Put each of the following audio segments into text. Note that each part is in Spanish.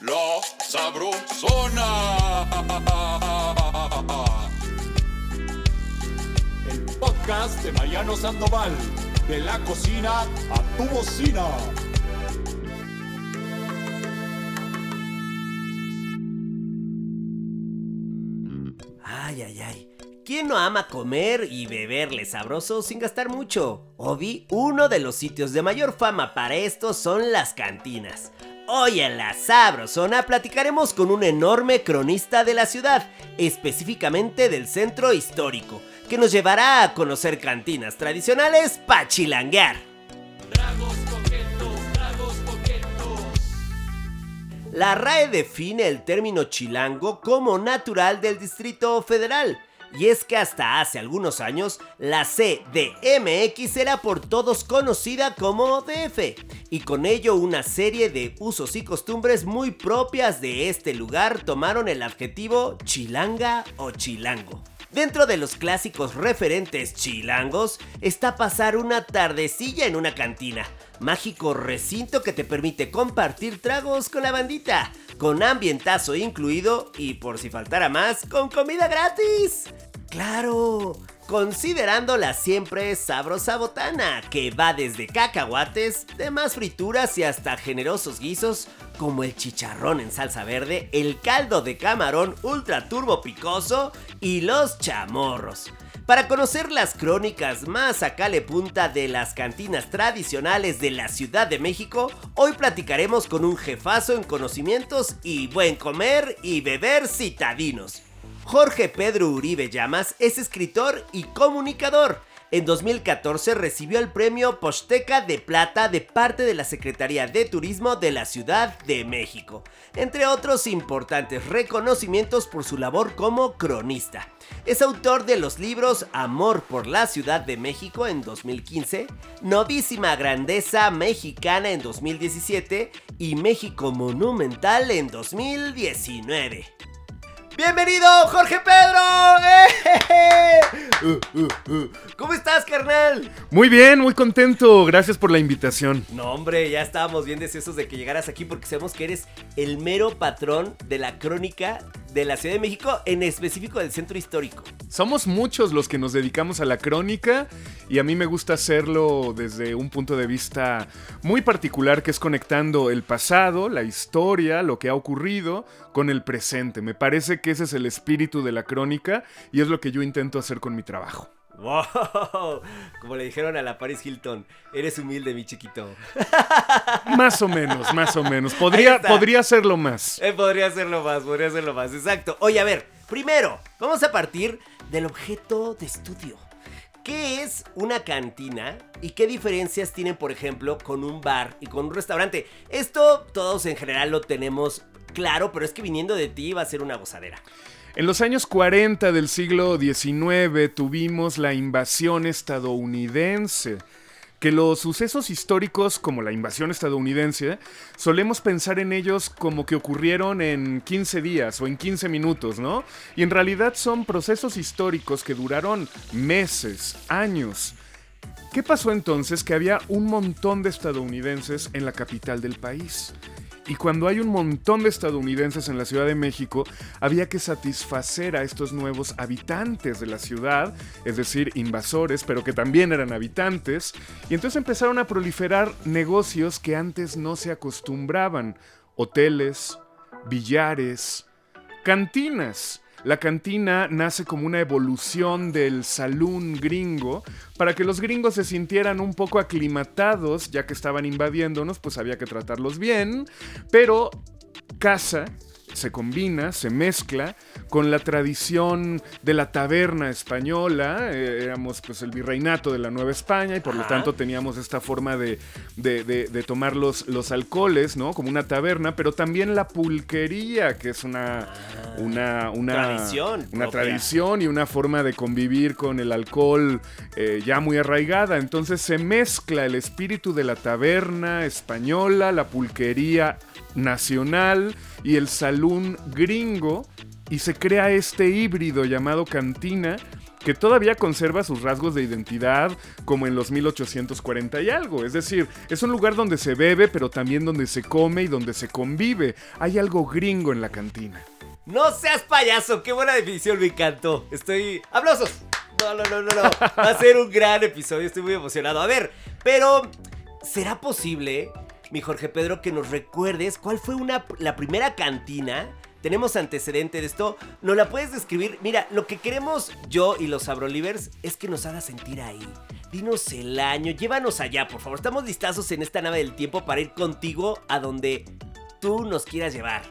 La Sabrosona. El podcast de Mariano Sandoval. De la cocina a tu bocina. Ay, ay, ay. ¿Quién no ama comer y beberle sabroso sin gastar mucho? Obi, uno de los sitios de mayor fama para esto son las cantinas. Hoy en la Sabrosona platicaremos con un enorme cronista de la ciudad, específicamente del centro histórico, que nos llevará a conocer cantinas tradicionales para chilanguear. La RAE define el término chilango como natural del Distrito Federal. Y es que hasta hace algunos años, la CDMX era por todos conocida como DF, y con ello una serie de usos y costumbres muy propias de este lugar tomaron el adjetivo chilanga o chilango. Dentro de los clásicos referentes chilangos está pasar una tardecilla en una cantina, mágico recinto que te permite compartir tragos con la bandita, con ambientazo incluido y por si faltara más, con comida gratis. Claro, considerando la siempre sabrosa botana, que va desde cacahuates, demás frituras y hasta generosos guisos como el chicharrón en salsa verde, el caldo de camarón ultra turbo picoso y los chamorros. Para conocer las crónicas más a cale punta de las cantinas tradicionales de la Ciudad de México, hoy platicaremos con un jefazo en conocimientos y buen comer y beber citadinos. Jorge Pedro Uribe Llamas es escritor y comunicador. En 2014 recibió el premio Posteca de Plata de parte de la Secretaría de Turismo de la Ciudad de México, entre otros importantes reconocimientos por su labor como cronista. Es autor de los libros Amor por la Ciudad de México en 2015, Novísima Grandeza Mexicana en 2017 y México Monumental en 2019. ¡Bienvenido, Jorge Pedro! ¡Eh! Uh, uh, uh. ¿Cómo estás, carnal? Muy bien, muy contento. Gracias por la invitación. No, hombre, ya estábamos bien deseosos de que llegaras aquí porque sabemos que eres el mero patrón de la crónica de la Ciudad de México, en específico del centro histórico. Somos muchos los que nos dedicamos a la crónica y a mí me gusta hacerlo desde un punto de vista muy particular que es conectando el pasado, la historia, lo que ha ocurrido con el presente. Me parece que ese es el espíritu de la crónica y es lo que yo intento hacer con mi trabajo. ¡Wow! Como le dijeron a la Paris Hilton, eres humilde, mi chiquito. Más o menos, más o menos. Podría, podría hacerlo más. Eh, podría hacerlo más, podría hacerlo más, exacto. Oye, a ver, primero, vamos a partir del objeto de estudio. ¿Qué es una cantina y qué diferencias tienen, por ejemplo, con un bar y con un restaurante? Esto todos en general lo tenemos claro, pero es que viniendo de ti va a ser una gozadera. En los años 40 del siglo XIX tuvimos la invasión estadounidense. Que los sucesos históricos como la invasión estadounidense, solemos pensar en ellos como que ocurrieron en 15 días o en 15 minutos, ¿no? Y en realidad son procesos históricos que duraron meses, años. ¿Qué pasó entonces? Que había un montón de estadounidenses en la capital del país. Y cuando hay un montón de estadounidenses en la Ciudad de México, había que satisfacer a estos nuevos habitantes de la ciudad, es decir, invasores, pero que también eran habitantes. Y entonces empezaron a proliferar negocios que antes no se acostumbraban. Hoteles, billares, cantinas. La cantina nace como una evolución del saloon gringo. Para que los gringos se sintieran un poco aclimatados, ya que estaban invadiéndonos, pues había que tratarlos bien, pero casa se combina, se mezcla con la tradición de la taberna española. Eh, éramos pues el virreinato de la Nueva España y por lo tanto teníamos esta forma de, de, tomar los, los, alcoholes, ¿no? Como una taberna, pero también la pulquería, que es una, Ah. una, una Tradición Una propia. tradición y una forma de convivir con el alcohol eh, ya muy arraigada. Entonces se mezcla el espíritu de la taberna española, la pulquería nacional y el saloon gringo y se crea este híbrido llamado cantina que todavía conserva sus rasgos de identidad como en los 1840 y algo. Es decir, es un lugar donde se bebe, pero también donde se come y donde se convive. Hay algo gringo en la cantina. No seas payaso, qué buena definición, me encantó. Estoy... ¡Aplausos! No, no, no, no, no. Va a ser un gran episodio, estoy muy emocionado. A ver, pero ¿será posible, mi Jorge Pedro, que nos recuerdes cuál fue una, la primera cantina? Tenemos antecedente de esto. ¿Nos la puedes describir? Mira, lo que queremos yo y los Abrolivers es que nos haga sentir ahí. Dinos el año, llévanos allá, por favor. Estamos listazos en esta nave del tiempo para ir contigo a donde tú nos quieras llevar.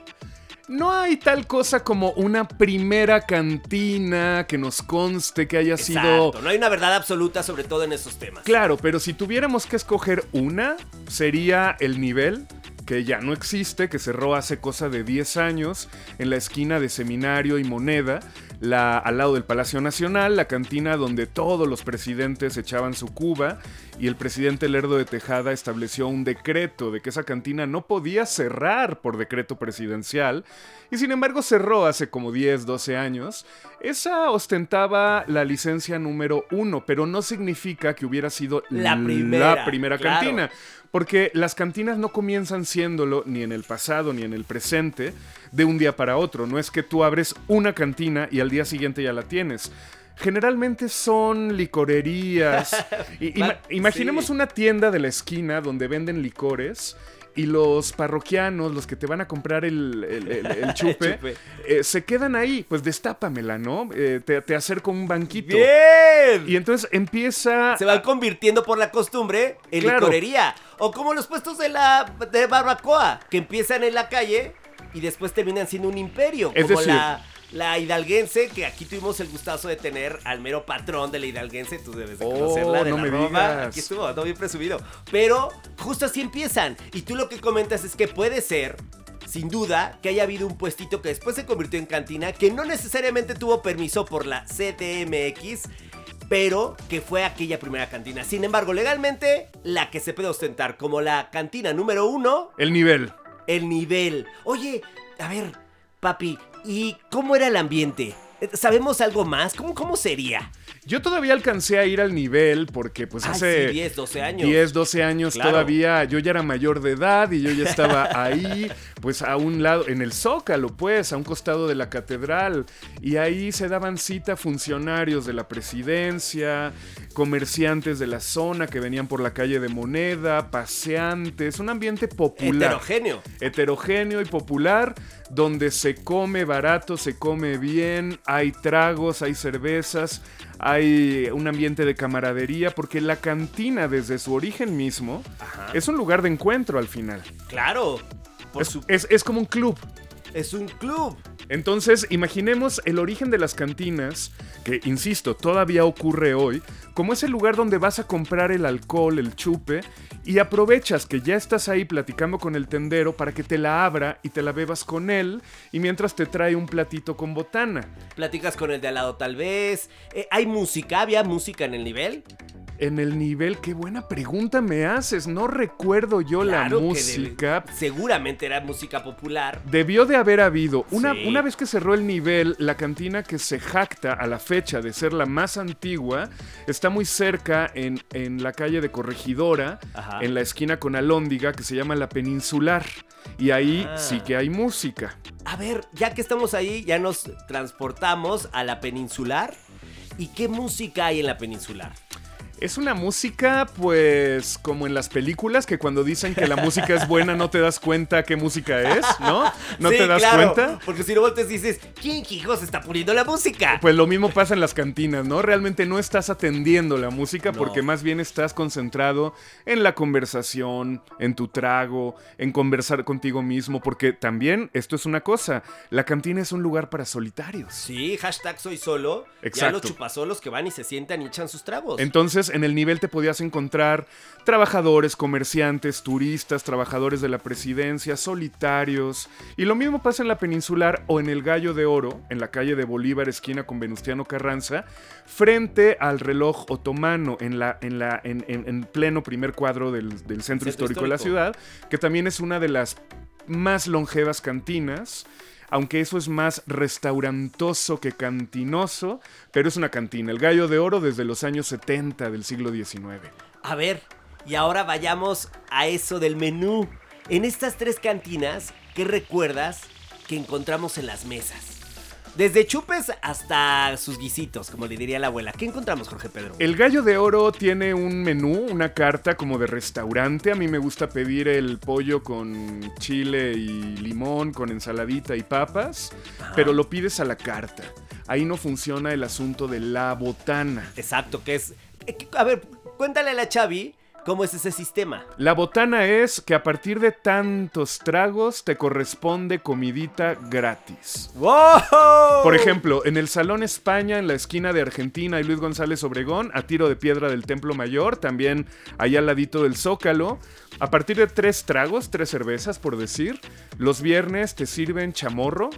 No hay tal cosa como una primera cantina que nos conste que haya sido... Exacto, no hay una verdad absoluta sobre todo en esos temas. Claro, pero si tuviéramos que escoger una, sería el nivel que ya no existe, que cerró hace cosa de 10 años en la esquina de Seminario y Moneda, la, al lado del Palacio Nacional, la cantina donde todos los presidentes echaban su cuba y el presidente Lerdo de Tejada estableció un decreto de que esa cantina no podía cerrar por decreto presidencial y sin embargo cerró hace como 10, 12 años. Esa ostentaba la licencia número uno, pero no significa que hubiera sido La primera, la primera claro. cantina. Porque las cantinas no comienzan siéndolo ni en el pasado ni en el presente de un día para otro. No es que tú abres una cantina y al día siguiente ya la tienes. Generalmente son licorerías. Ima- imaginemos sí. una tienda de la esquina donde venden licores y los parroquianos, los que te van a comprar el, el- el- el chupe, chupe. eh, se quedan ahí. Pues destápamela, ¿no? Eh, te, te acerco un banquito. ¡Bien! Y entonces empieza... se van convirtiendo por la costumbre en Claro. licorería. O como los puestos de la de barbacoa, que empiezan en la calle y después terminan siendo un imperio. Es como decir- la, la hidalguense, que aquí tuvimos el gustazo de tener al mero patrón de la hidalguense. Tú debes de Oh, conocerla, de no la me Roma. digas. Aquí estuvo, no bien presumido. Pero justo así empiezan. Y tú lo que comentas es que puede ser sin duda que haya habido un puestito que después se convirtió en cantina, que no necesariamente tuvo permiso por la CDMX, pero que fue aquella primera cantina. Sin embargo, legalmente, la que se puede ostentar como la cantina número uno, El nivel. el nivel. Oye, a ver, papi, ¿y cómo era el ambiente? ¿Sabemos algo más? ¿Cómo, cómo sería? Yo todavía alcancé a ir al nivel porque pues Ay, hace sí, 10, 12 años. 10, 12 años Claro. todavía yo ya era mayor de edad y yo ya estaba ahí, pues a un lado, en el Zócalo, pues, a un costado de la catedral. Y ahí se daban cita funcionarios de la presidencia, comerciantes de la zona que venían por la calle de Moneda, paseantes, un ambiente popular Heterogéneo. heterogéneo y popular, donde se come barato, se come bien, hay tragos, hay cervezas, hay un ambiente de camaradería, porque la cantina desde su origen mismo Ajá. es un lugar de encuentro al final. Claro. Por Es, su- es- es como un club. Es un club. Entonces, imaginemos el origen de las cantinas, que, insisto, todavía ocurre hoy, como ese lugar donde vas a comprar el alcohol, el chupe, y aprovechas que ya estás ahí platicando con el tendero para que te la abra y te la bebas con él, y mientras te trae un platito con botana. Platicas con el de al lado tal vez. Eh, ¿Hay música? ¿Había música en el nivel? En el nivel, qué buena pregunta me haces, no recuerdo yo Claro la que música. seguramente era música popular. Debió de haber habido. Una, Sí. una vez que cerró el nivel, la cantina que se jacta a la fecha de ser la más antigua está muy cerca en, en la calle de Corregidora, Ajá. en la esquina con Alóndiga, que se llama La Peninsular. Y ahí Ah. sí que hay música. A ver, ya que estamos ahí, ya nos transportamos a la peninsular. ¿Y qué música hay en la peninsular? Es una música, pues, como en las películas, que cuando dicen que la música es buena no te das cuenta qué música es, ¿no? ¿No Sí, te das claro, cuenta? Porque si no volteas dices, ¿quién hijos está poniendo la música? Pues lo mismo pasa en las cantinas, ¿no? Realmente no estás atendiendo la música No. porque más bien estás concentrado en la conversación, en tu trago, en conversar contigo mismo, porque también esto es una cosa, la cantina es un lugar para solitarios. Sí, hashtag soy solo. Ya Exacto. los chupasolos que van y se sientan y echan sus tragos. Entonces, en el nivel te podías encontrar trabajadores, comerciantes, turistas, trabajadores de la presidencia, solitarios. Y lo mismo pasa en la peninsular o en el Gallo de Oro, en la calle de Bolívar, esquina con Venustiano Carranza, frente al reloj otomano, en, la, en, la, en, en- en pleno primer cuadro del, del centro, Centro histórico de la ciudad, que también es una de las más longevas cantinas. Aunque eso es más restaurantoso que cantinoso, pero es una cantina. El Gallo de Oro desde los años 70 del siglo XIX. A ver, y ahora vayamos a eso del menú. En estas tres cantinas, ¿qué recuerdas que encontramos en las mesas? Desde chupes hasta sus guisitos, como le diría la abuela. ¿Qué encontramos, Jorge Pedro? El gallo de oro tiene un menú, una carta como de restaurante. A mí me gusta pedir el pollo con chile y limón, con ensaladita y papas, pero lo pides a la carta. Ahí no funciona el asunto de la botana. Exacto, que es... eh, A ver, cuéntale a la Chavi cómo es ese sistema. La botana es que a partir de tantos tragos te corresponde comidita gratis. ¡Wow! Por ejemplo, en el Salón España, en la esquina de Argentina y Luis González Obregón, a tiro de piedra del Templo Mayor, también allá al ladito del Zócalo, a partir de tres tragos, tres cervezas por decir, los viernes te sirven chamorro,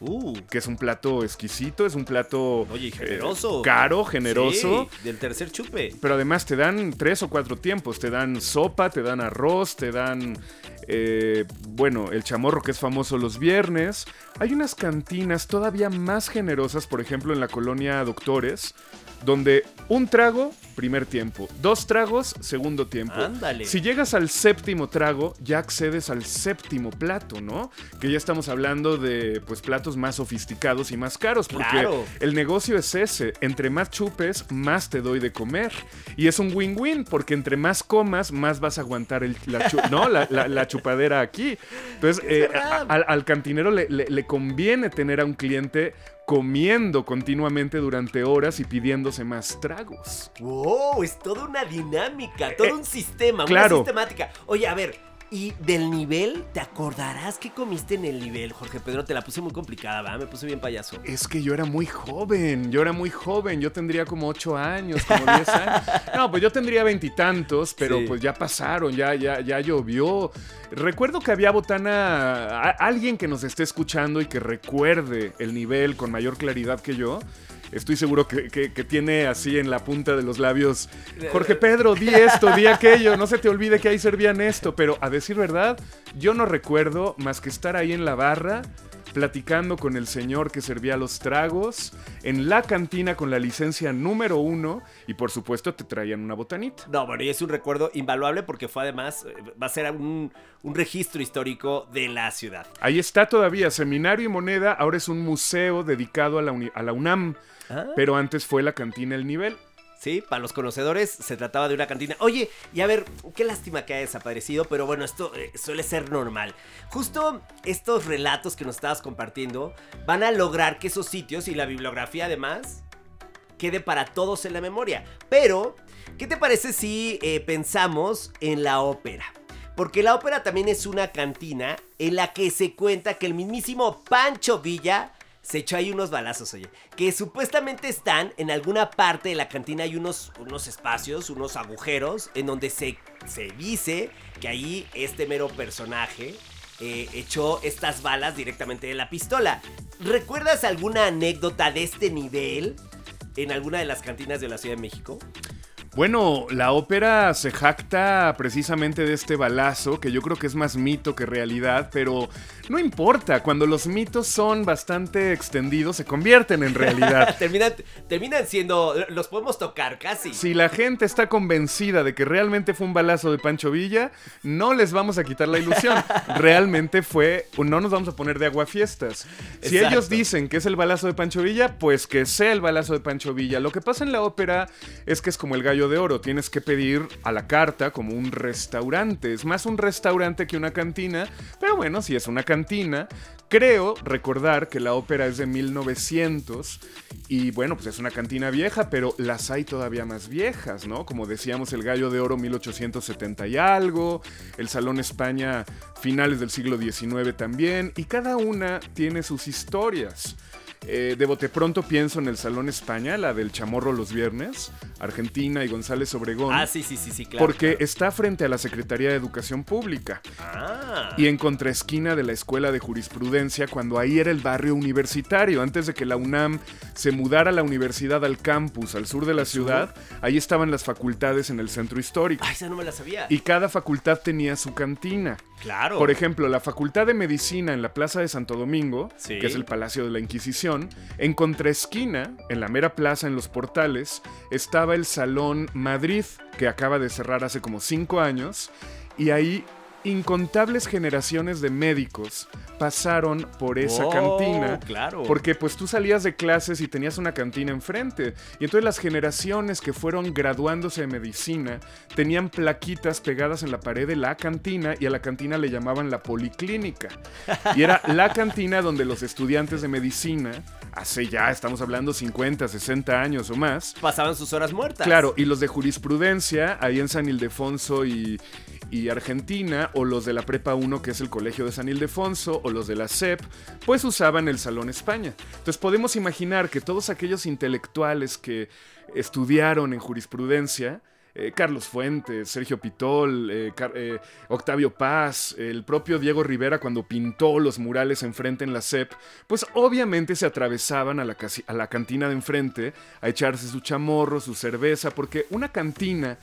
Uh, que es un plato exquisito, es un plato oye, eh, generoso. caro, generoso. Sí, del tercer chupe. Pero además te dan tres o cuatro tiempos. Te dan sopa, te dan arroz, te dan, eh, bueno, el chamorro que es famoso los viernes. Hay unas cantinas todavía más generosas, por ejemplo, en la colonia Doctores, donde un trago, primer tiempo. Dos tragos, segundo tiempo. Ándale. Si llegas al séptimo trago, ya accedes al séptimo plato, ¿no? Que ya estamos hablando de, pues, platos más sofisticados y más caros. Porque Claro. el negocio es ese. Entre más chupes, más te doy de comer. Y es un win-win, porque entre más comas, más vas a aguantar el- la, chu- ¿no? la, la- la chupadera aquí. Entonces, eh, a- al, al cantinero le, le- le conviene tener a un cliente comiendo continuamente durante horas y pidiéndose más tragos. Wow, es toda una dinámica, todo Eh, un sistema, claro. una sistemática. Oye, a ver, ¿y del nivel? ¿Te acordarás qué comiste en el nivel, Jorge Pedro? Te la puse muy complicada, ¿va? Me puse bien payaso. Es que yo era muy joven, yo era muy joven, yo tendría como 8 años, como 10 años. No, pues yo tendría veintitantos, pero Sí. pues ya pasaron, ya, ya, ya llovió. Recuerdo que había botana, a- alguien que nos esté escuchando y que recuerde el nivel con mayor claridad que yo. Estoy seguro que, que- que tiene así en la punta de los labios, Jorge Pedro, di esto, di aquello, no se te olvide que ahí servían esto, pero a decir verdad, yo no recuerdo más que estar ahí en la barra, platicando con el señor que servía los tragos, en la cantina con la licencia número uno, y por supuesto te traían una botanita. No, bueno, y es un recuerdo invaluable porque fue además, eh, va a ser un, un registro histórico de la ciudad. Ahí está todavía, Seminario y Moneda, ahora es un museo dedicado a la, uni- a la UNAM, Ah. pero antes fue la cantina El Nivel. Sí, para los conocedores se trataba de una cantina. Oye, y a ver, qué lástima que haya desaparecido, pero bueno, esto eh, suele ser normal. Justo estos relatos que nos estabas compartiendo van a lograr que esos sitios y la bibliografía además quede para todos en la memoria. Pero, ¿qué te parece si eh, pensamos en la ópera? Porque la ópera también es una cantina en la que se cuenta que el mismísimo Pancho Villa se echó ahí unos balazos, oye. Que supuestamente están en alguna parte de la cantina, hay unos, unos espacios, unos agujeros, en donde se, se dice que ahí este mero personaje eh, echó estas balas directamente de la pistola. ¿Recuerdas alguna anécdota de este nivel en alguna de las cantinas de la Ciudad de México? Bueno, la ópera se jacta precisamente de este balazo, que yo creo que es más mito que realidad, pero no importa, cuando los mitos son bastante extendidos se convierten en realidad. terminan, terminan siendo. Los podemos tocar casi. Si la gente está convencida de que realmente fue un balazo de Pancho Villa, no les vamos a quitar la ilusión. Realmente fue, no nos vamos a poner de aguafiestas. Si Exacto. ellos dicen que es el balazo de Pancho Villa, pues que sea el balazo de Pancho Villa. Lo que pasa en la ópera es que es como el gallo de oro, tienes que pedir a la carta como un restaurante. Es más un restaurante que una cantina, pero bueno, si es una cantina, creo recordar que la ópera es de 1900 y bueno, pues es una cantina vieja, pero las hay todavía más viejas, ¿no? Como decíamos, el Gallo de Oro 1870 y algo, el Salón España finales del siglo XIX también, y cada una tiene sus historias. Eh, de bote pronto pienso en el Salón España, la del Chamorro los viernes, Argentina y González Obregón. Ah, sí, sí, sí, sí, claro. Porque claro. está frente a la Secretaría de Educación Pública Ah. y en contraesquina de la Escuela de Jurisprudencia cuando ahí era el barrio universitario. Antes de que la UNAM se mudara a la universidad al campus al sur de la ciudad, ahí estaban las facultades en el centro histórico. Ay, esa no me la sabía. Y cada facultad tenía su cantina. Claro. Por ejemplo, la Facultad de Medicina en la Plaza de Santo Domingo, Sí. que es el Palacio de la Inquisición, en contraesquina, en la mera plaza, en los portales, estaba el Salón Madrid, que acaba de cerrar hace como cinco años, y ahí incontables generaciones de médicos pasaron por esa Oh, cantina. claro. Porque pues tú salías de clases y tenías una cantina enfrente. Y entonces las generaciones que fueron graduándose de medicina tenían plaquitas pegadas en la pared de la cantina y a la cantina le llamaban la policlínica. Y era la cantina donde los estudiantes de medicina, hace ya, estamos hablando 50, 60 años o más, Pasaban sus horas muertas. Claro, y los de jurisprudencia, ahí en San Ildefonso y, y Argentina, o los de la Prepa 1, que es el Colegio de San Ildefonso, o los de la CEP, pues usaban el Salón España. Entonces podemos imaginar que todos aquellos intelectuales que estudiaron en jurisprudencia, eh, Carlos Fuentes, Sergio Pitol, eh, eh, Octavio Paz, el propio Diego Rivera cuando pintó los murales enfrente en la CEP, pues obviamente se atravesaban a la, a la cantina de enfrente a echarse su chamorro, su cerveza, porque una cantina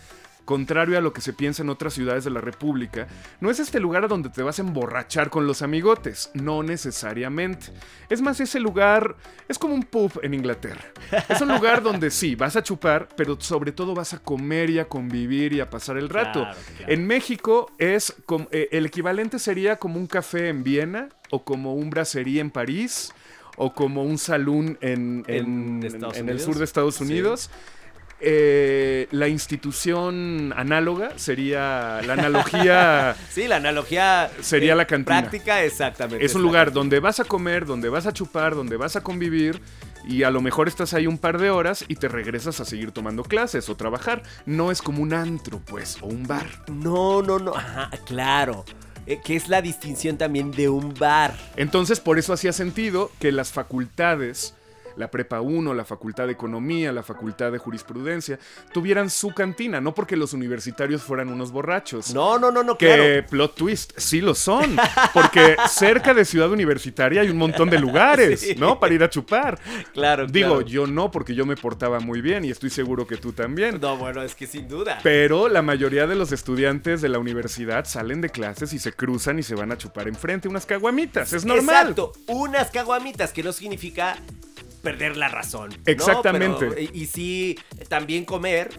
contrario a lo que se piensa en otras ciudades de la República, no es este lugar a donde te vas a emborrachar con los amigotes, no necesariamente. Es más, ese lugar es como un pub en Inglaterra. Es un lugar donde sí, vas a chupar, pero sobre todo vas a comer y a convivir y a pasar el rato. Claro, claro. En México es eh, el equivalente sería como un café en Viena o como un brasserie en París o como un saloon en, en- En Estados en el Unidos. sur de Estados Sí. Eh, la institución análoga sería la analogía Sí, la analogía. Sería eh, la cantina. Práctica, exactamente. es un lugar donde vas a comer, donde vas a chupar, donde vas a convivir y a lo mejor estás ahí un par de horas y te regresas a seguir tomando clases o trabajar. No es como un antro, pues, o un bar. No, no, no. Ajá, claro. Eh, que es la distinción también de un bar. Entonces, por eso hacía sentido que las facultades, la Prepa 1, la Facultad de Economía, la Facultad de Jurisprudencia, tuvieran su cantina, no porque los universitarios fueran unos borrachos. No, no, no, no, Que claro. plot twist, sí lo son, porque cerca de Ciudad Universitaria hay un montón de lugares, Sí. ¿no? Para ir a chupar. Claro, Digo, claro. yo no, porque yo me portaba muy bien y estoy seguro que tú también. No, bueno, es que sin duda. Pero la mayoría de los estudiantes de la universidad salen de clases y se cruzan y se van a chupar enfrente unas caguamitas. Es normal. Exacto, unas caguamitas, que no significa perder la razón. ¿no? Exactamente. Pero, y, y sí, también comer,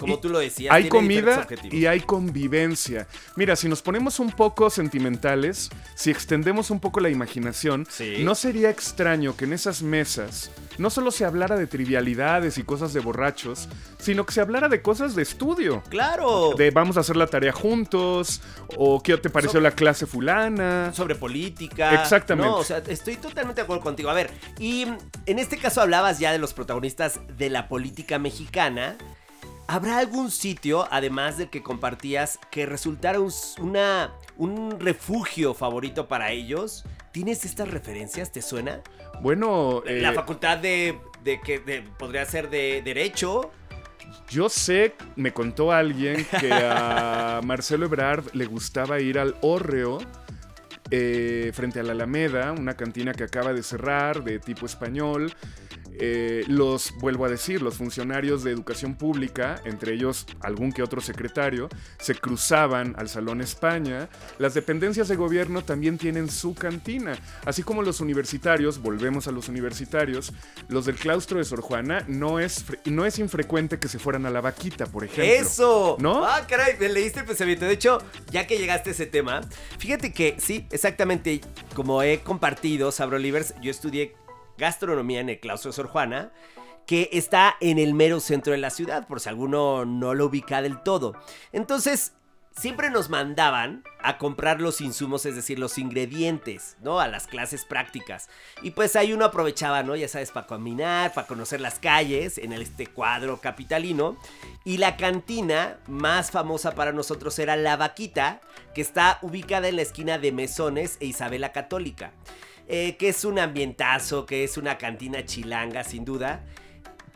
como Y tú lo decías. Hay comida y hay convivencia. Mira, si nos ponemos un poco sentimentales, si extendemos un poco la imaginación, Sí. no sería extraño que en esas mesas no solo se hablara de trivialidades y cosas de borrachos, sino que se hablara de cosas de estudio. Claro. De vamos a hacer la tarea juntos, o qué te pareció la clase fulana. sobre política. Exactamente. No, o sea, estoy totalmente de acuerdo contigo. A ver, y en este caso hablabas ya de los protagonistas de la política mexicana. ¿Habrá algún sitio, además del que compartías, que resultara un, s- una, un refugio favorito para ellos? ¿Tienes estas referencias? ¿Te suena? Bueno, eh, la facultad de, de que de- podría ser de Derecho. Yo sé, me contó alguien que a Marcelo Ebrard le gustaba ir al Hórreo eh, frente a la Alameda, una cantina que acaba de cerrar de tipo español. Eh, los, vuelvo a decir, los funcionarios de educación pública, entre ellos algún que otro secretario, se cruzaban al Salón España. Las dependencias de gobierno también tienen su cantina, así como los universitarios, volvemos a los universitarios, los del claustro de Sor Juana, no es, no es infrecuente que se fueran a la vaquita, por ejemplo. ¡Eso! ¿No? Ah, caray, me leíste el pensamiento. De hecho, ya que llegaste a ese tema, fíjate que sí, exactamente, como he compartido, Sabrolivers, yo estudié gastronomía en el claustro Sor Juana, que está en el mero centro de la ciudad, por si alguno no lo ubica del todo. Entonces, siempre nos mandaban a comprar los insumos, es decir, los ingredientes, ¿no? A las clases prácticas. Y pues ahí uno aprovechaba, ¿no? Ya sabes, para caminar, para conocer las calles en este cuadro capitalino. Y la cantina más famosa para nosotros era La Vaquita, que está ubicada en la esquina de Mesones e Isabela Católica. Eh, que es un ambientazo, que es una cantina chilanga, sin duda.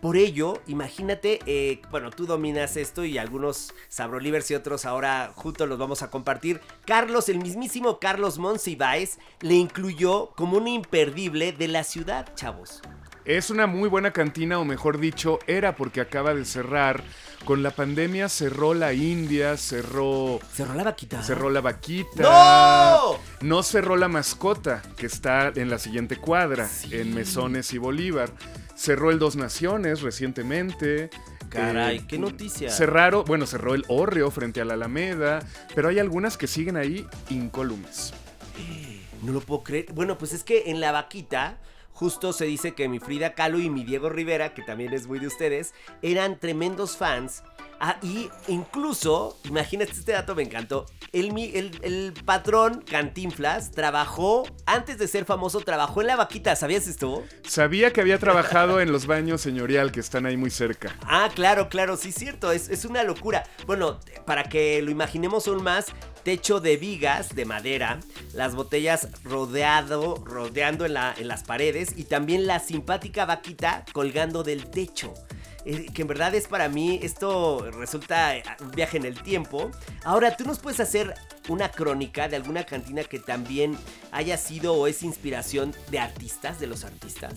Por ello, imagínate, eh, bueno, tú dominas esto y algunos Sabrolivers y otros ahora juntos los vamos a compartir. Carlos, el mismísimo Carlos Monsiváis, le incluyó como un imperdible de la ciudad, chavos. Es una muy buena cantina, o mejor dicho, era porque acaba de cerrar Con la pandemia cerró la India, cerró, Cerró la vaquita. cerró la vaquita. ¡No! No cerró la mascota, que está en la siguiente cuadra, Sí. en Mesones y Bolívar. Cerró el Dos Naciones recientemente. Caray, Eh, qué noticia. Cerraron, bueno, cerró el Orreo frente a la Alameda, pero hay algunas que siguen ahí incólumes. No lo puedo creer. Bueno, pues es que en la vaquita justo se dice que mi Frida Kahlo y mi Diego Rivera, que también es muy de ustedes, eran tremendos fans. Ah, y incluso, imagínate este dato, me encantó. El, mi- el, el patrón Cantinflas trabajó, antes de ser famoso, trabajó en la vaquita. ¿Sabías esto? Sabía que había trabajado en los baños señorial que están ahí muy cerca. Ah, claro, claro, sí, cierto, es, es una locura. Bueno, para que lo imaginemos aún más, techo de vigas de madera, las botellas rodeado, rodeando en, la- en las paredes y también la simpática vaquita colgando del techo. Eh, que en verdad es para mí, esto resulta eh, un viaje en el tiempo. Ahora, ¿tú nos puedes hacer una crónica de alguna cantina que también haya sido o es inspiración de artistas, de los artistas?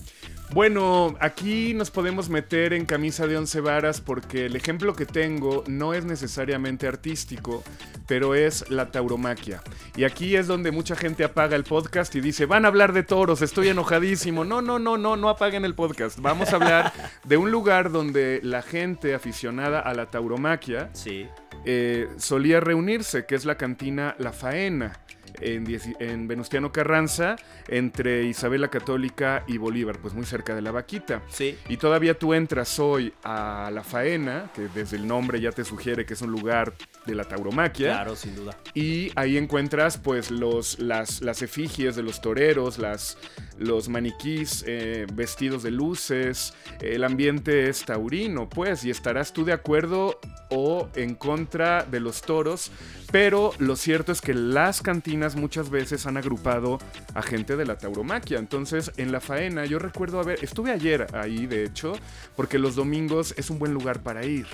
Bueno, aquí nos podemos meter en camisa de once varas porque el ejemplo que tengo no es necesariamente artístico, pero es la tauromaquia. Y aquí es donde mucha gente apaga el podcast y dice, van a hablar de toros, estoy enojadísimo. No, no, no, no, no apaguen el podcast. Vamos a hablar de un lugar donde la gente aficionada a la tauromaquia Sí. Eh, solía reunirse, que es la cantina La Faena. En, Venustiano Carranza, entre Isabel la Católica y Bolívar, pues muy cerca de la vaquita. Sí. Y todavía tú entras hoy a La Faena, que desde el nombre ya te sugiere que es un lugar de la tauromaquia. Claro, sin duda. Y ahí encuentras pues los, las, las efigies de los toreros, las, los maniquís eh, vestidos de luces, el ambiente es taurino pues y estarás tú de acuerdo o en contra de los toros, pero lo cierto es que las cantinas muchas veces han agrupado a gente de la tauromaquia, entonces en la faena yo recuerdo haber, estuve ayer ahí de hecho, porque los domingos es un buen lugar para ir.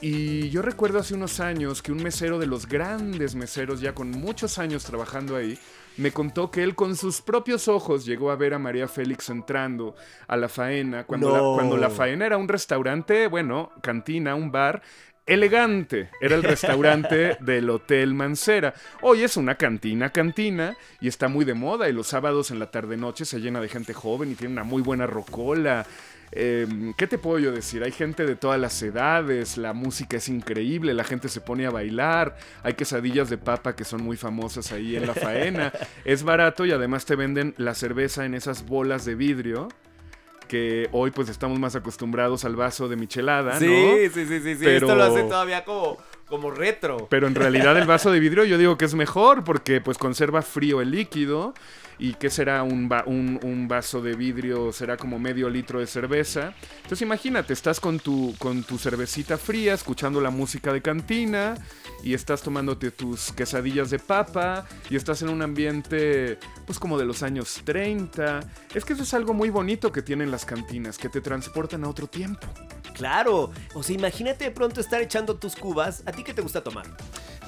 Y yo recuerdo hace unos años que un mesero de los grandes meseros, ya con muchos años trabajando ahí, me contó que él con sus propios ojos llegó a ver a María Félix entrando a la faena, cuando, No. la, cuando la faena era un restaurante, bueno, cantina, un bar. Elegante, era el restaurante del Hotel Mancera. Hoy es una cantina, cantina, y está muy de moda. Y los sábados en la tarde-noche se llena de gente joven y tiene una muy buena rocola. Eh, ¿Qué te puedo yo decir? Hay gente de todas las edades, la música es increíble, la gente se pone a bailar, hay quesadillas de papa que son muy famosas ahí en la faena, es barato y además te venden la cerveza en esas bolas de vidrio que hoy pues estamos más acostumbrados al vaso de michelada, Sí, ¿no? sí, sí, sí, sí. Pero- Esto lo hace todavía como, como retro. Pero en realidad el vaso de vidrio yo digo que es mejor porque pues conserva frío el líquido. ¿Y qué será un, va- un- un vaso de vidrio? Será como medio litro de cerveza. Entonces imagínate, estás con tu, con tu cervecita fría, escuchando la música de cantina y estás tomándote tus quesadillas de papa y estás en un ambiente pues como de los años 30. Es que eso es algo muy bonito que tienen las cantinas, que te transportan a otro tiempo. Claro. O sea, imagínate de pronto estar echando tus cubas. ¿A ti qué te gusta tomar?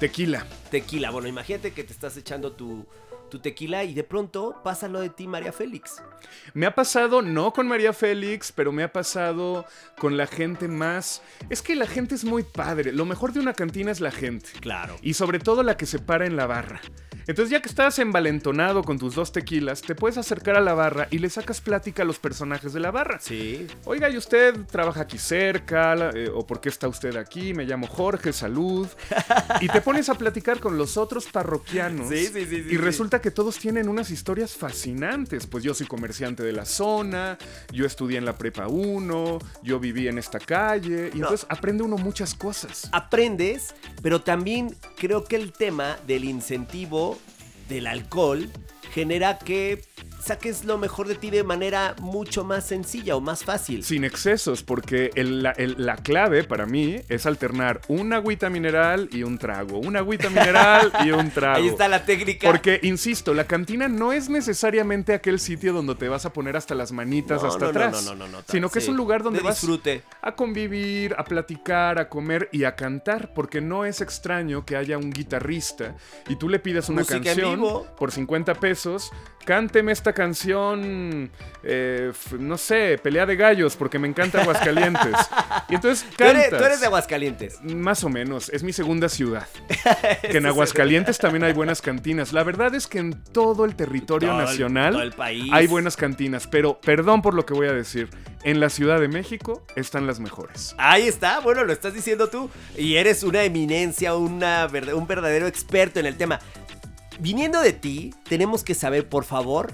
Tequila. Tequila. Bueno, imagínate que te estás echando tu, tu tequila y de pronto pasa lo de ti, María Félix. Me ha pasado, no con María Félix, pero me ha pasado con la gente más... Es que la gente es muy padre. Lo mejor de una cantina es la gente. Claro. Y sobre todo la que se para en la barra. Entonces ya que estás envalentonado con tus dos tequilas, te puedes acercar a la barra y le sacas plática a los personajes de la barra. Sí. Oiga, ¿y usted trabaja aquí cerca? Eh, ¿O por qué está usted aquí? Me llamo Jorge, salud. Y te pones a platicar con los otros parroquianos. Sí, sí, sí, sí, Y sí. resulta que todos tienen unas historias fascinantes. Pues yo soy comerciante de la zona, yo estudié en la prepa 1, yo viví en esta calle. Y No. entonces aprende uno muchas cosas. Aprendes, pero también creo que el tema del incentivo del alcohol genera que saques lo mejor de ti de manera mucho más sencilla o más fácil. Sin excesos, porque el- la, el- la clave para mí es alternar una agüita mineral y un trago. Una agüita mineral y un trago. Ahí está la técnica. Porque, insisto, la cantina no es necesariamente aquel sitio donde te vas a poner hasta las manitas No, hasta no, no, atrás. no, no, no, no, sino que es un lugar donde De vas a convivir, a platicar, a comer y a cantar. Porque no es extraño que haya un guitarrista y tú le pidas una Música canción por 50 pesos. Cánteme esta canción, eh, no sé, pelea de gallos, porque me encanta Aguascalientes. y entonces Tú eres, cantas. tú eres de Aguascalientes. Más o menos, es mi segunda ciudad. que en Aguascalientes también hay buenas cantinas. La verdad es que en todo el territorio Todo el- nacional todo el país. hay buenas cantinas, pero perdón por lo que voy a decir, en la Ciudad de México están las mejores. Ahí está, bueno, lo estás diciendo tú. Y eres una eminencia, una, un verdadero experto en el tema. Viniendo de ti, tenemos que saber, por favor,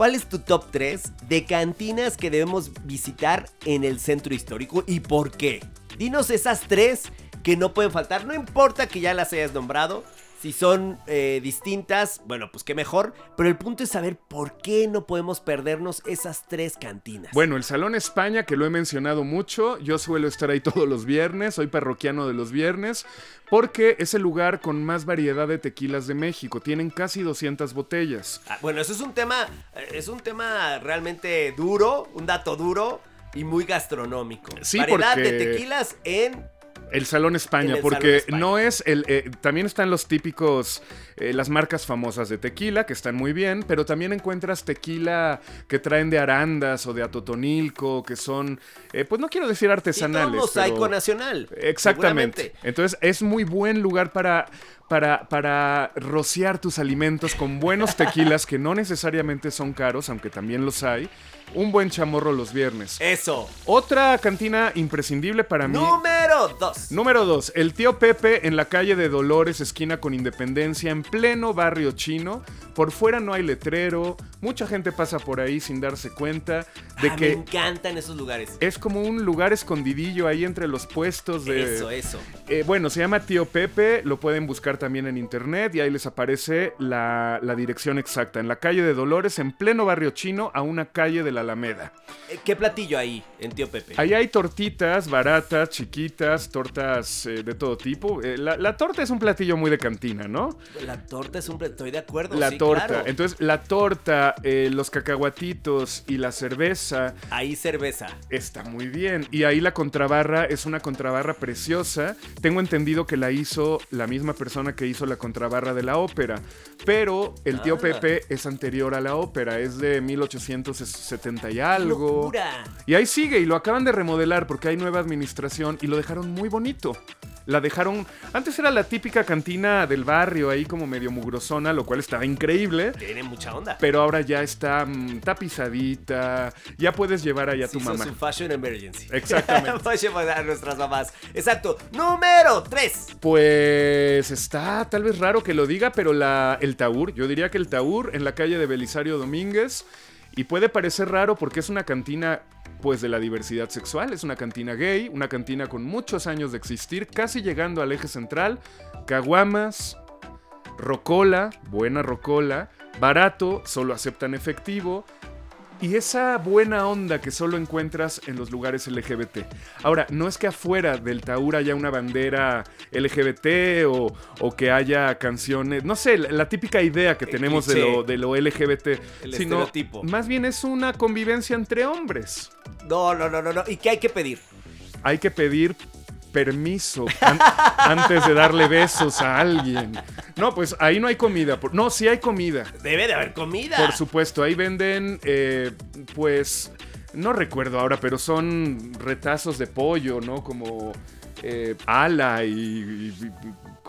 cuál es tu top 3 de cantinas que debemos visitar en el centro histórico y por qué. Dinos esas tres que no pueden faltar, no importa que ya las hayas nombrado. Si son eh, distintas, bueno, pues qué mejor. Pero el punto es saber por qué no podemos perdernos esas tres cantinas. Bueno, el Salón España, que lo he mencionado mucho, yo suelo estar ahí todos los viernes, soy parroquiano de los viernes, porque es el lugar con más variedad de tequilas de México, tienen casi 200 botellas. Ah, Bueno, eso es un tema, es un tema realmente duro, un dato duro y muy gastronómico. Sí, Variedad porque- de tequilas en El Salón España, el porque Salón España. no es el. eh, también están los típicos. Eh, las marcas famosas de tequila, que están muy bien, pero también encuentras tequila que traen de Arandas o de Atotonilco, que son. eh, pues no quiero decir artesanales. mosaico pero- nacional. Exactamente. Entonces es muy buen lugar para, para, para rociar tus alimentos con buenos tequilas que no necesariamente son caros, aunque también los hay. Un buen chamorro los viernes. Eso. Otra cantina imprescindible para mí. Número 2. Número 2. El tío Pepe en la calle de Dolores, esquina con Independencia, en pleno barrio chino. Por fuera no hay letrero. Mucha gente pasa por ahí sin darse cuenta de Ah, Me que encantan esos lugares. es como un lugar escondidillo ahí entre los puestos de... Eso, eso. Eh, bueno, se llama Tío Pepe, lo pueden buscar también en internet y ahí les aparece la, la dirección exacta. En la calle de Dolores, en pleno barrio chino, a una calle de la Alameda. Eh, ¿Qué platillo ahí en Tío Pepe? Ahí hay tortitas baratas, chiquitas, tortas eh, de todo tipo. Eh, la, la torta es un platillo muy de cantina, ¿no? La torta es un... Estoy de acuerdo. La sí, torta. claro. Entonces, la torta, eh, los cacahuatitos y la cerveza Ahí cerveza. Está muy bien. Y ahí la contrabarra es una contrabarra preciosa. Tengo entendido que la hizo la misma persona que hizo la contrabarra de la ópera. Pero el tío Ah. Pepe es anterior a la ópera, es de 1870 y ¡Qué algo. locura! Y ahí sigue y lo acaban de remodelar porque hay nueva administración y lo dejaron muy bonito. La dejaron. Antes era la típica cantina del barrio, ahí como medio mugrosona, lo cual estaba increíble. Tiene mucha onda. Pero ahora ya está mm, tapizadita. Ya puedes llevar allá a Sí, tu mamá. su fashion emergency. Exactamente. Fashion para nuestras mamás. Exacto. Número 3. Pues está tal vez raro que lo diga, pero la, el Taur, yo diría que el Taur en la calle de Belisario Domínguez. Y puede parecer raro porque es una cantina pues de la diversidad sexual, es una cantina gay, una cantina con muchos años de existir, casi llegando al eje central, caguamas, rocola, buena rocola, barato, solo aceptan efectivo, y esa buena onda que solo encuentras en los lugares LGBT. Ahora, no es que afuera del Taur haya una bandera LGBT o, o que haya canciones, no sé, la, la típica idea que tenemos de cliché. lo, de lo LGBT, El sino estereotipo. más bien es una convivencia entre hombres. No, no, no, no, no. ¿Y qué hay que pedir? Hay que pedir permiso an- antes de darle besos a alguien. No, pues ahí no hay comida. No, sí hay comida. Debe de haber comida. Por supuesto, ahí venden, eh, pues, no recuerdo ahora, pero son retazos de pollo, ¿no? Como eh, ala y, y- y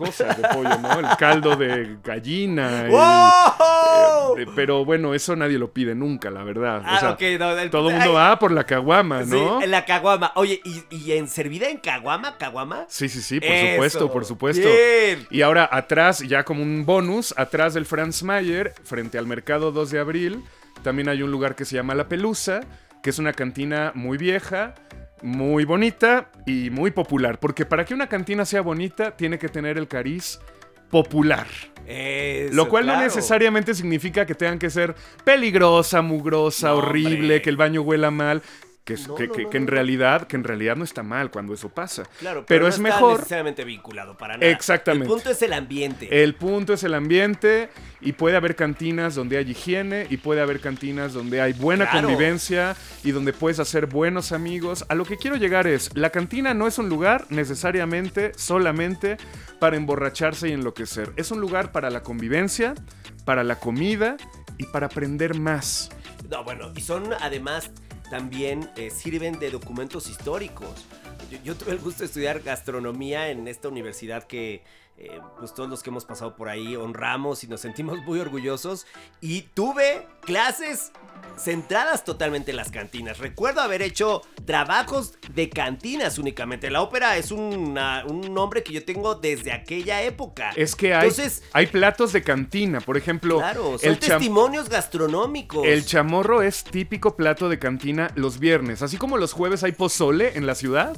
cosas de pollo, ¿no? El caldo de gallina. y- ¡Wow! eh, pero bueno, eso nadie lo pide nunca, la verdad. Ah, o sea, ok, no, el- todo el mundo ay, va por la caguama, ¿no? Sí, en la caguama. Oye, ¿y, y en servida en caguama? ¿Caguama? Sí, sí, sí, por Eso. supuesto, por supuesto. Bien. Y ahora atrás, ya como un bonus, atrás del Franz Mayer, frente al mercado 2 de abril, también hay un lugar que se llama La Pelusa, que es una cantina muy vieja, muy bonita y muy popular. Porque para que una cantina sea bonita, tiene que tener el cariz popular. Eso, Lo cual no necesariamente significa que tengan que ser peligrosa, mugrosa, No, horrible, hombre. que el baño huela mal. Que, es- No, que, no, que- no, que en realidad que en realidad no está mal cuando eso pasa. Claro, pero, pero no es está mejor necesariamente vinculado para nada. Exactamente. El punto es el ambiente. El punto es el ambiente y puede haber cantinas donde hay higiene y puede haber cantinas donde hay buena Claro. convivencia y donde puedes hacer buenos amigos. A lo que quiero llegar es, la cantina no es un lugar necesariamente solamente para emborracharse y enloquecer. Es un lugar para la convivencia, para la comida y para aprender más. No, bueno, y son además también eh, sirven de documentos históricos. Yo, yo tuve el gusto de estudiar gastronomía en esta universidad que eh, pues todos los que hemos pasado por ahí honramos y nos sentimos muy orgullosos. Y tuve clases centradas totalmente en las cantinas. Recuerdo haber hecho trabajos de cantinas únicamente. La ópera es una- un nombre que yo tengo desde aquella época. Es que hay, Entonces, hay platos de cantina, por ejemplo, claro, son el, testimonios gastronómicos. el chamorro es típico plato de cantina los viernes, así como los jueves hay pozole en la ciudad.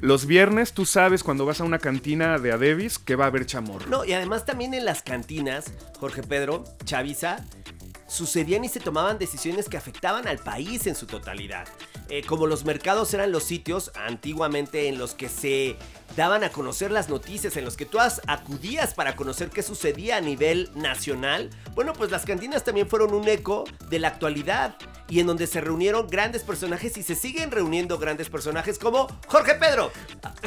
Los viernes tú sabes cuando vas a una cantina de Adebis que va a haber chamorro. No, y además también en las cantinas, Jorge Pedro, Chaviza, sucedían y se tomaban decisiones que afectaban al país en su totalidad. Eh, como los mercados eran los sitios antiguamente en los que se daban a conocer las noticias, en los que tú as- acudías para conocer qué sucedía a nivel nacional, bueno, pues las cantinas también fueron un eco de la actualidad y en donde se reunieron grandes personajes y se siguen reuniendo grandes personajes como Jorge Pedro.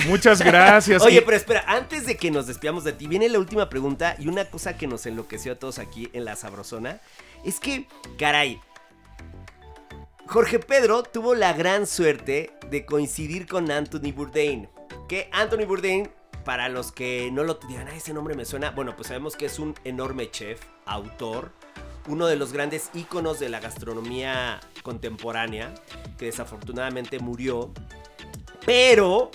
Muchas gracias. Oye, pero espera, antes de que nos despidamos de ti, viene la última pregunta y una cosa que nos enloqueció a todos aquí en la Sabrosona. Es que, caray, Jorge Pedro tuvo la gran suerte de coincidir con Anthony Bourdain. Que Anthony Bourdain, para los que no lo digan, "Ah, ese nombre me suena, bueno, pues sabemos que es un enorme chef, autor, uno de los grandes íconos de la gastronomía contemporánea, que desafortunadamente murió. Pero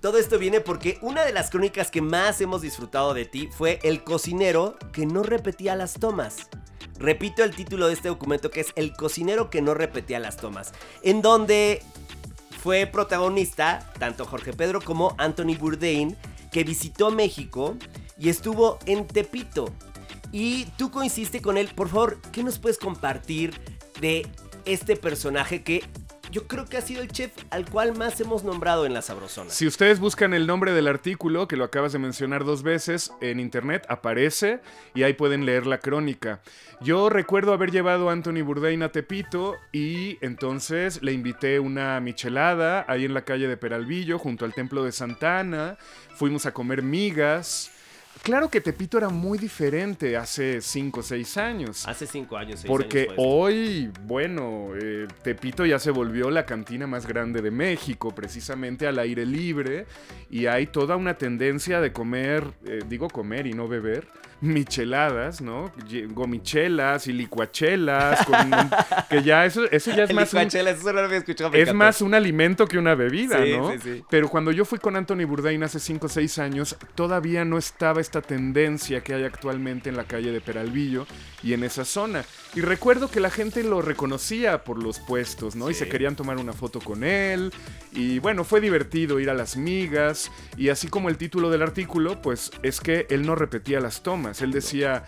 todo esto viene porque una de las crónicas que más hemos disfrutado de ti fue El cocinero que no repetía las tomas. Repito el título de este documento que es El cocinero que no repetía las tomas, en donde fue protagonista tanto Jorge Pedro como Anthony Bourdain, que visitó México y estuvo en Tepito. Y tú coincidiste con él. Por favor, ¿qué nos puedes compartir de este personaje que yo creo que ha sido el chef al cual más hemos nombrado en la Sabrosona? Si ustedes buscan el nombre del artículo, que lo acabas de mencionar dos veces, en internet aparece y ahí pueden leer la crónica. Yo recuerdo haber llevado a Anthony Bourdain a Tepito y entonces le invité una michelada ahí en la calle de Peralvillo, junto al templo de Santana. Fuimos a comer migas. Claro que Tepito era muy diferente hace 5 o 6 años. Hace cinco años. seis Porque años hoy, bueno, eh, Tepito ya se volvió la cantina más grande de México, precisamente al aire libre, y hay toda una tendencia de comer, eh, digo comer y no beber, micheladas, ¿no? Gomichelas y licuachelas, con un- que ya eso, eso ya es más un, eso no lo había escuchado. es más un alimento que una bebida, Sí, ¿no? sí, sí. Pero cuando yo fui con Anthony Bourdain hace 5 o 6 años, todavía no estaba esta tendencia que hay actualmente en la calle de Peralvillo y en esa zona. Y recuerdo que la gente lo reconocía por los puestos, ¿no? Y se querían tomar una foto con él. Y bueno, fue divertido ir a las migas. Y así como el título del artículo, pues es que él no repetía las tomas. Él decía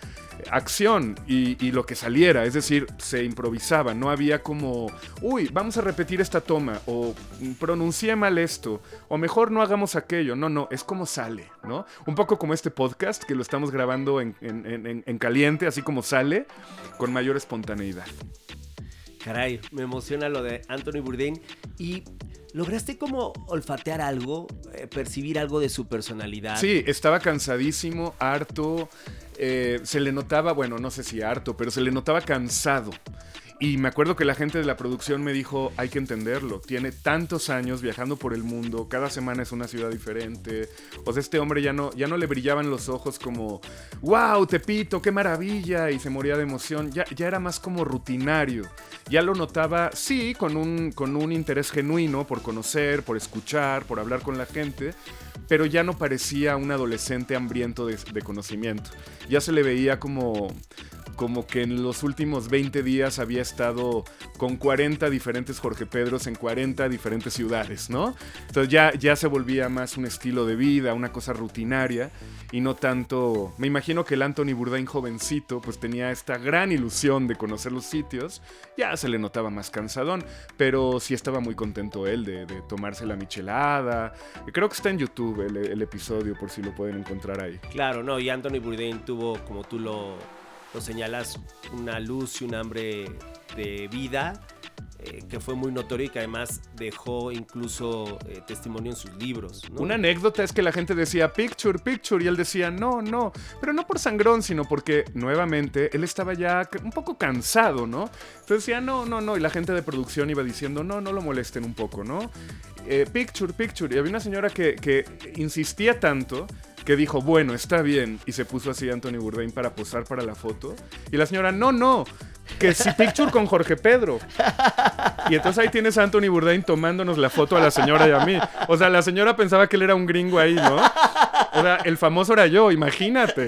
acción y, lo que saliera. Es decir, se improvisaba. No había como, uy, vamos a repetir esta toma. O "Mm, pronuncié mal esto. O mejor no hagamos aquello. No, no, es como sale, ¿no? Un poco como este podcast que lo estamos grabando en caliente, así como sale, con mayor espontaneidad. Caray, me emociona lo de Anthony Bourdain. ¿Y lograste como olfatear algo, eh, percibir algo de su personalidad? Sí, estaba cansadísimo, harto. eh, se le notaba, bueno, no sé si harto, pero se le notaba cansado. Y me acuerdo que la gente de la producción me dijo, hay que entenderlo, tiene tantos años viajando por el mundo, cada semana es una ciudad diferente. O sea, este hombre ya no, ya no le brillaban los ojos como, wow, Tepito, qué maravilla, y se moría de emoción. Ya, ya era más como rutinario. Ya lo notaba, sí, con un, con un interés genuino por conocer, por escuchar, por hablar con la gente, pero ya no parecía un adolescente hambriento de, de conocimiento. Ya se le veía como, como que en los últimos 20 días había estado con 40 diferentes Jorge Pedros en 40 diferentes ciudades, ¿no? Entonces ya, ya se volvía más un estilo de vida, una cosa rutinaria y no tanto... Me imagino que el Anthony Bourdain jovencito pues tenía esta gran ilusión de conocer los sitios, ya se le notaba más cansadón, pero sí estaba muy contento él de, tomarse la michelada. Creo que está en YouTube el, el episodio por si lo pueden encontrar ahí. Claro, no, y Anthony Bourdain tuvo, como tú lo, lo señalas, una luz y un hambre de vida eh, que fue muy notorio y que además dejó incluso eh, testimonio en sus libros. Una anécdota es que la gente decía picture, picture, y él decía no, no, pero no por sangrón, sino porque nuevamente él estaba ya un poco cansado, ¿no? Entonces decía no, no, no, y la gente de producción iba diciendo no, no lo molesten un poco, ¿no? Eh, picture, picture, y había una señora que insistía tanto que dijo, bueno, está bien, y se puso así Anthony Bourdain para posar para la foto, y la señora, no, no, que si picture con Jorge Pedro. Y entonces ahí tienes a Anthony Bourdain tomándonos la foto a la señora y a mí. O sea, la señora pensaba que él era un gringo ahí, ¿no? O sea, el famoso era yo, imagínate.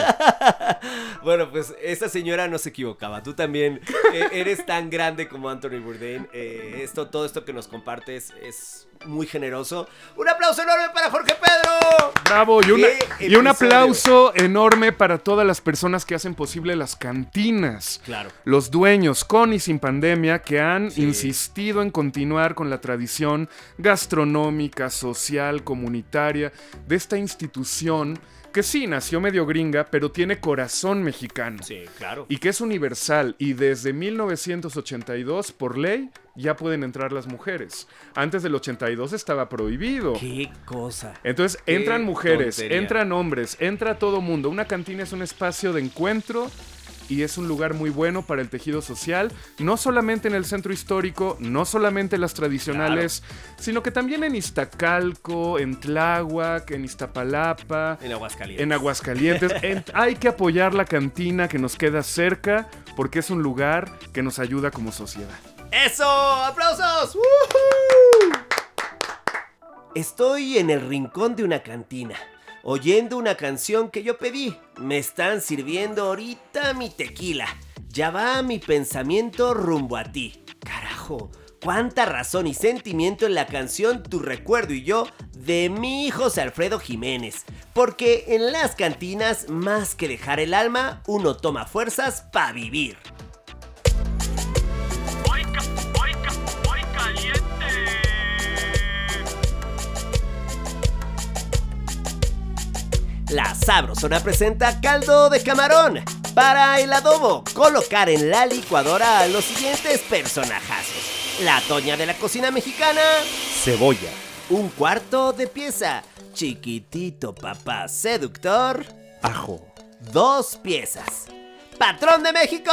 Bueno, pues esa señora no se equivocaba. Tú también eh, eres tan grande como Anthony Bourdain. Eh, esto, todo esto que nos compartes es muy generoso. Un aplauso enorme para Jorge Pedro. Bravo, y, una- ¡Qué y un aplauso enorme para todas las personas que hacen posible las cantinas. Claro. Los dueños, con y sin pandemia, que han Sí. insistido en continuar con la tradición gastronómica, social, comunitaria de esta institución que sí nació medio gringa, pero tiene corazón mexicano. Sí, claro. y que es universal y desde 1982 por ley ya pueden entrar las mujeres. Antes del 82 estaba prohibido. Qué cosa. Entonces Qué entran mujeres, tontería. entran hombres, entra todo mundo. Una cantina es un espacio de encuentro y es un lugar muy bueno para el tejido social, no solamente en el centro histórico, no solamente las tradicionales, sino que también en Iztacalco, en Tláhuac, en Iztapalapa, En Aguascalientes. en Aguascalientes. En- hay que apoyar la cantina que nos queda cerca porque es un lugar que nos ayuda como sociedad. ¡Eso! ¡Aplausos! ¡Woohoo! Estoy en el rincón de una cantina, oyendo una canción que yo pedí. Me están sirviendo ahorita mi tequila. Ya va mi pensamiento rumbo a ti. Carajo, cuánta razón y sentimiento en la canción Tu recuerdo y yo de mi José Alfredo Jiménez. Porque en las cantinas, más que dejar el alma, uno toma fuerzas para vivir. La Sabrosona presenta caldo de camarón. Para el adobo, colocar en la licuadora a los siguientes personajazos. La toña de la cocina mexicana, Cebolla. un cuarto de pieza. Chiquitito papá seductor, Ajo. dos piezas. Patrón de México,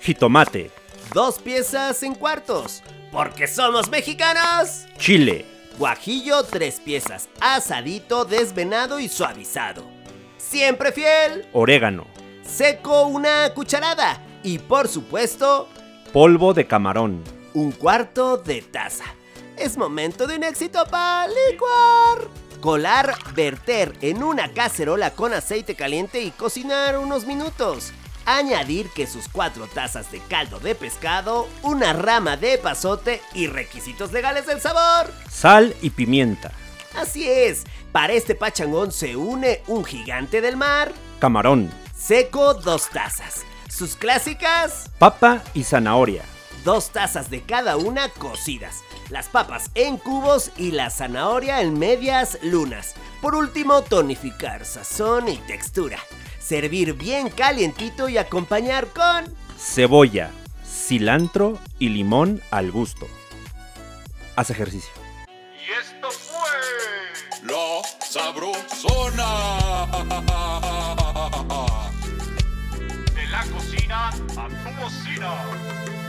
Jitomate. dos piezas en cuartos. Porque somos mexicanos. Chile. Guajillo, tres piezas. Asadito, desvenado y suavizado. Siempre fiel. Orégano. Seco una cucharada. Y por supuesto, Polvo de camarón. un cuarto de taza. Es momento de un éxito para licuar. Colar, verter en una cacerola con aceite caliente y cocinar unos minutos. Añadir que sus cuatro tazas de caldo de pescado, una rama de pasote y requisitos legales del sabor. Sal y pimienta. Así es, para este pachangón se une un gigante del mar, Camarón. seco dos tazas. Sus clásicas, Papa y zanahoria. dos tazas de cada una cocidas. Las papas en cubos y la zanahoria en medias lunas. Por último, tonificar sazón y textura. Servir bien calientito y acompañar con... Cebolla. Cilantro y limón al gusto. Haz ejercicio. Y esto fue. La Sabrosona. De la cocina a tu bocina.